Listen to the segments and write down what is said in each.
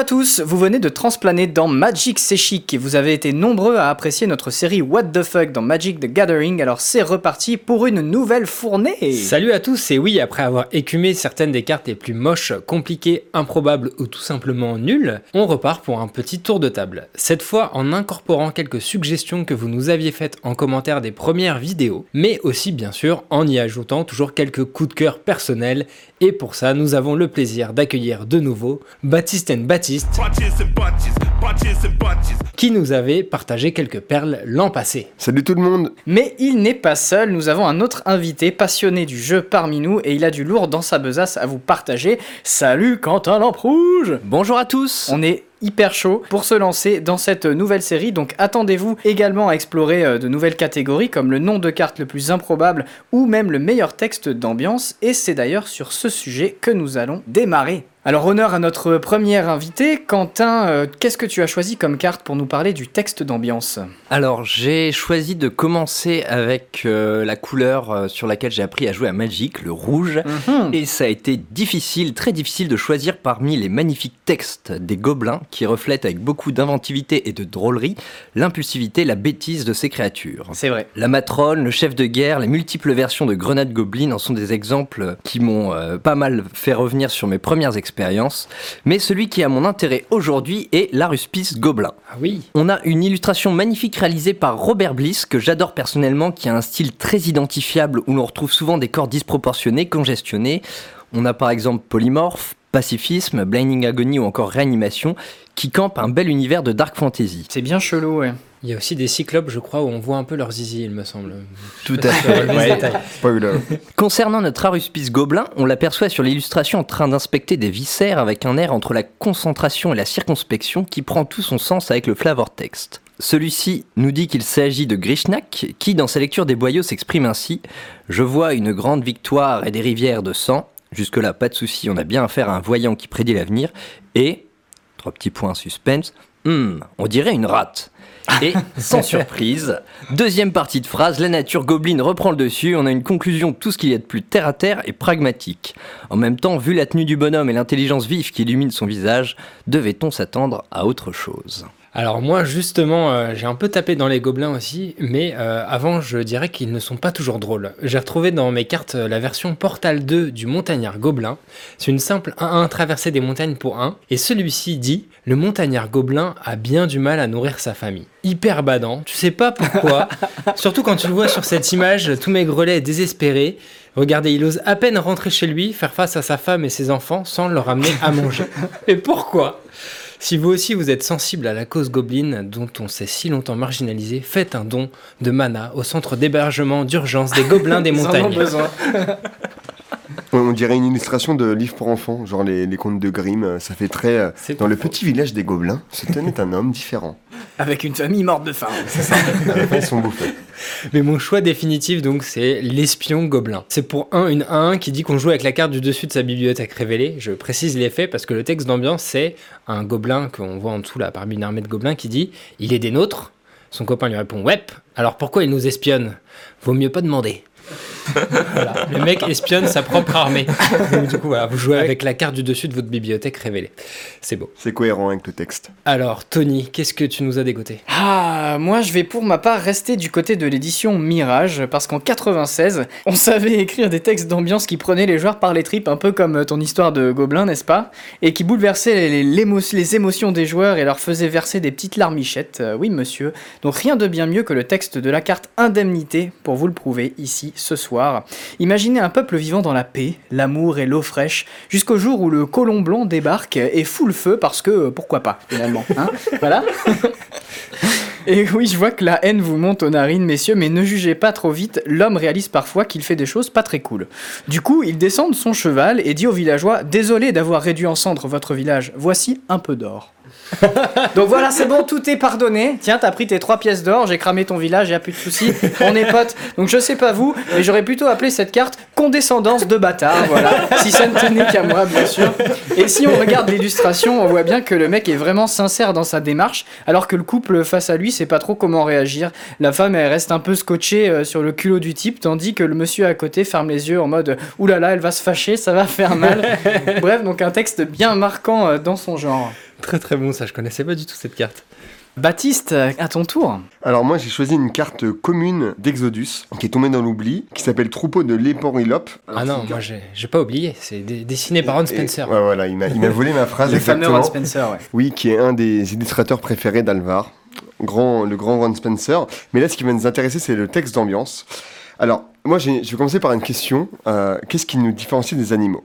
à tous, vous venez de transplaner dans Magic C'est Chic et vous avez été nombreux à apprécier notre série What the Fuck dans Magic the Gathering, alors c'est reparti pour une nouvelle fournée. Salut à tous, et oui, après avoir écumé certaines des cartes les plus moches, compliquées, improbables ou tout simplement nulles, on repart pour un petit tour de table. Cette fois en incorporant quelques suggestions que vous nous aviez faites en commentaire des premières vidéos, mais aussi bien sûr en y ajoutant toujours quelques coups de cœur personnels, et pour ça nous avons le plaisir d'accueillir de nouveau Baptiste Baptiste, qui nous avait partagé quelques perles l'an passé. Salut tout le monde Mais il n'est pas seul, nous avons un autre invité passionné du jeu parmi nous et il a du lourd dans sa besace à vous partager. Salut Quentin Lamprouge Bonjour à tous On est hyper chaud pour se lancer dans cette nouvelle série. Donc attendez-vous également à explorer euh, de nouvelles catégories comme le nom de carte le plus improbable ou même le meilleur texte d'ambiance. Et c'est d'ailleurs sur ce sujet que nous allons démarrer. Alors honneur à notre premier invité, Quentin, euh, qu'est-ce que tu as choisi comme carte pour nous parler du texte d'ambiance? Alors j'ai choisi de commencer avec euh, la couleur euh, sur laquelle j'ai appris à jouer à Magic, le rouge, Mhm. et ça a été difficile, très difficile de choisir parmi les magnifiques textes des gobelins qui reflètent avec beaucoup d'inventivité et de drôlerie l'impulsivité, la bêtise de ces créatures. C'est vrai. La matrone, le chef de guerre, les multiples versions de Grenade Goblin en sont des exemples qui m'ont euh, pas mal fait revenir sur mes premières expériences. Mais celui qui a mon intérêt aujourd'hui est l'Aruspice Gobelin. Ah oui On a une illustration magnifique réalisée par Robert Bliss, que j'adore personnellement, qui a un style très identifiable où l'on retrouve souvent des corps disproportionnés, congestionnés. On a par exemple Polymorph, Pacifisme, Blinding Agony ou encore Réanimation, qui campent un bel univers de dark fantasy. C'est bien chelou, ouais. Il y a aussi des cyclopes, je crois, où on voit un peu leur zizi, il me semble. Tout Ouais. détail. Spoiler Concernant notre Aruspice Gobelin, on l'aperçoit sur l'illustration en train d'inspecter des viscères avec un air entre la concentration et la circonspection qui prend tout son sens avec le flavor text. Celui-ci nous dit qu'il s'agit de Grishnak, qui dans sa lecture des boyaux s'exprime ainsi Je vois une grande victoire et des rivières de sang. Jusque-là, pas de souci, on a bien affaire à un voyant qui prédit l'avenir. Et, trois petits points suspense, Hmm, on dirait une rate. Et, sans surprise, deuxième partie de phrase, la nature gobeline reprend le dessus, on a une conclusion tout ce qu'il y a de plus terre à terre et pragmatique. En même temps, vu la tenue du bonhomme et l'intelligence vive qui illumine son visage, devait-on s'attendre à autre chose? Alors moi justement euh, j'ai un peu tapé dans les gobelins aussi, mais euh, avant je dirais qu'ils ne sont pas toujours drôles. J'ai retrouvé dans mes cartes euh, la version Portal 2 du montagnard gobelin. C'est une simple 1-1 traversée des montagnes pour 1, et celui-ci dit « Le montagnard gobelin a bien du mal à nourrir sa famille ». Hyper badant, tu sais pas pourquoi, surtout quand tu le vois sur cette image, tout maigrelet et désespéré. Regardez, il ose à peine rentrer chez lui, faire face à sa femme et ses enfants sans leur amener à manger. Et pourquoi? Si vous aussi vous êtes sensible à la cause gobeline dont on s'est si longtemps marginalisé, faites un don de mana au centre d'hébergement d'urgence des gobelins des Ils en ont montagnes. besoin. On- On dirait une illustration de livre pour enfants, genre les, les contes de Grimm. euh, Ça fait très. euh, Dans le faux. petit village des gobelins, se tenait un homme différent. Avec une famille morte de faim. c'est ça. À la fin, ils sont bouffés. Mais mon choix définitif donc c'est l'espion gobelin. C'est pour un une 1 qui dit qu'on joue avec la carte du dessus de sa bibliothèque révélée. Je précise les faits parce que le texte d'ambiance c'est un gobelin qu'on voit en dessous là parmi une armée de gobelins qui dit il est des nôtres. Son copain lui répond ouais. Alors pourquoi il nous espionne? Vaut mieux pas demander. Voilà. Le mec espionne sa propre armée. Donc, du coup, voilà, vous jouez avec la carte du dessus de votre bibliothèque révélée. C'est beau. C'est cohérent avec le texte. Alors, Tony, qu'est-ce que tu nous as dégoté? Ah, moi je vais pour ma part rester du côté de l'édition Mirage, parce qu'en 96, on savait écrire des textes d'ambiance qui prenaient les joueurs par les tripes, un peu comme ton histoire de Gobelin, n'est-ce pas? Et qui bouleversaient les émotions des joueurs et leur faisaient verser des petites larmichettes, Euh, oui monsieur. Donc rien de bien mieux que le texte de la carte Indemnité pour vous le prouver ici ce soir. Imaginez un peuple vivant dans la paix, l'amour et l'eau fraîche, jusqu'au jour où le colon blanc débarque et fout le feu parce que euh, pourquoi pas finalement. Hein voilà. Et oui, je vois que la haine vous monte aux narines, messieurs, mais ne jugez pas trop vite, l'homme réalise parfois qu'il fait des choses pas très cool. Du coup, il descend de son cheval et dit aux villageois Désolé d'avoir réduit en cendres votre village, voici un peu d'or. Donc voilà, c'est bon, tout est pardonné. Tiens, t'as pris tes trois pièces d'or, j'ai cramé ton village, y a plus de soucis, on est potes. Donc je sais pas vous, mais j'aurais plutôt appelé cette carte condescendance de bâtard, voilà. Si ça ne tenait qu'à moi, bien sûr. Et si on regarde l'illustration, on voit bien que le mec est vraiment sincère dans sa démarche, alors que le couple face à lui sait pas trop comment réagir. La femme, elle reste un peu scotchée euh, sur le culot du type, tandis que le monsieur à côté ferme les yeux en mode oulala, elle va se fâcher, ça va faire mal. Bref, donc un texte bien marquant euh, dans son genre. Très très bon, ça je connaissais pas du tout cette carte. Baptiste, à ton tour. Alors moi j'ai choisi une carte commune d'Exodus qui est tombée dans l'oubli, qui s'appelle Troupeau de l'Éporilope. Ah non, moi j'ai j'ai pas oublié, c'est dé- dessiné par Ron Spencer. Ouais voilà, il m'a il m'a volé ma phrase le fameux exactement. Ron Spencer, ouais. Oui, qui est un des illustrateurs préférés d'Alvar, grand, le grand Ron Spencer. Mais là, ce qui va nous intéresser, c'est le texte d'ambiance. Alors, moi, j'ai- je vais commencer par une question. Euh, Qu'est-ce qui nous différencie des animaux?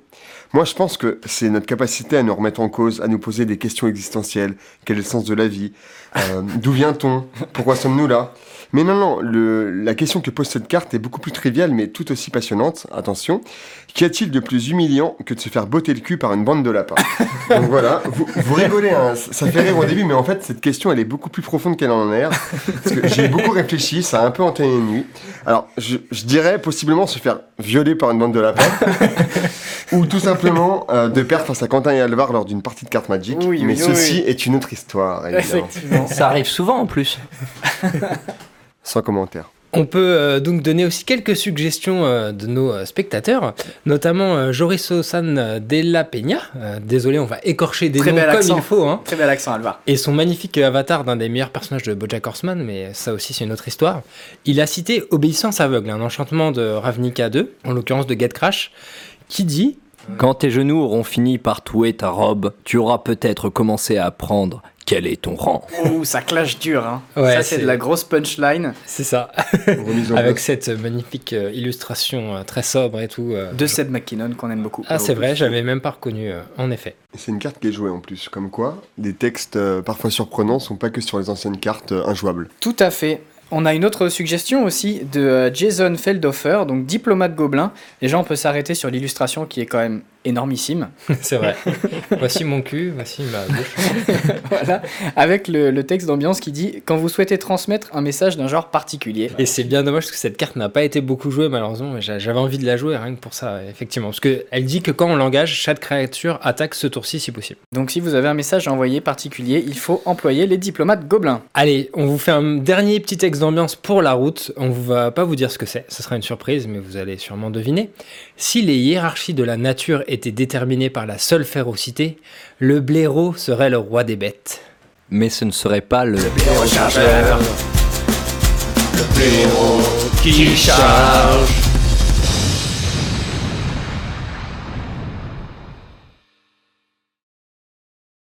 Moi, je pense que c'est notre capacité à nous remettre en cause, à nous poser des questions existentielles. Quel est le sens de la vie? Euh, D'où vient-on? Pourquoi sommes-nous là? Mais non, non, le, la question que pose cette carte est beaucoup plus triviale, mais tout aussi passionnante. Attention. Qu'y a-t-il de plus humiliant que de se faire botter le cul par une bande de lapins? Donc voilà, vous, vous rigolez, hein, ça fait rire au début, mais en fait, cette question, elle est beaucoup plus profonde qu'elle en a l'air. Parce que j'ai beaucoup réfléchi, ça a un peu entraîné une nuit. Alors, je, je dirais possiblement se faire violer par une bande de lapins, ou tout simplement euh, de perdre face à Quentin et Alvar lors d'une partie de cartes Magic. Oui, mais oui, ceci oui. est une autre histoire, évidemment. Effectivement. Ça arrive souvent en plus. Sans commentaire. On peut euh, donc donner aussi quelques suggestions euh, de nos euh, spectateurs, notamment euh, Joris Osan Della Peña. Euh, désolé, on va écorcher des Très noms bel comme accent. il faut. Hein. Très bel accent, Alvar. Et son magnifique avatar d'un des meilleurs personnages de Bojack Horseman, mais ça aussi c'est une autre histoire. Il a cité Obéissance aveugle, un enchantement de Ravnica 2, en l'occurrence de Get Crash, qui dit Quand tes genoux auront fini par touer ta robe, tu auras peut-être commencé à apprendre quel est ton rang? Ouh, ça clash dur, hein. Ouais, ça, c'est de la grosse punchline c'est ça, avec cette magnifique euh, illustration euh, très sobre et tout. euh, de Seth McKinnon qu'on aime beaucoup. Ah, c'est vrai, j'avais même pas reconnu, euh, en effet. C'est une carte qui est jouée en plus, comme quoi les textes euh, parfois surprenants sont pas que sur les anciennes cartes euh, injouables. Tout à fait. On a une autre suggestion aussi de Jason Feldhofer, donc diplomate gobelin. Déjà, on peut s'arrêter sur l'illustration qui est quand même énormissime. c'est vrai. voici mon cul, voici ma bouche. voilà. Avec le, le texte d'ambiance qui dit Quand vous souhaitez transmettre un message d'un genre particulier. Et c'est bien dommage parce que cette carte n'a pas été beaucoup jouée malheureusement, mais j'a- j'avais envie de la jouer rien que pour ça, effectivement. Parce qu'elle dit que quand on l'engage, chaque créature attaque ce tour-ci si possible. Donc, si vous avez un message à envoyer particulier, il faut employer les diplomates gobelins. Allez, on vous fait un dernier petit texte d'ambiance pour la route. On ne va pas vous dire ce que c'est, ce sera une surprise, mais vous allez sûrement deviner. Si les hiérarchies de la nature étaient déterminées par la seule férocité, le blaireau serait le roi des bêtes. Mais ce ne serait pas le. qui charge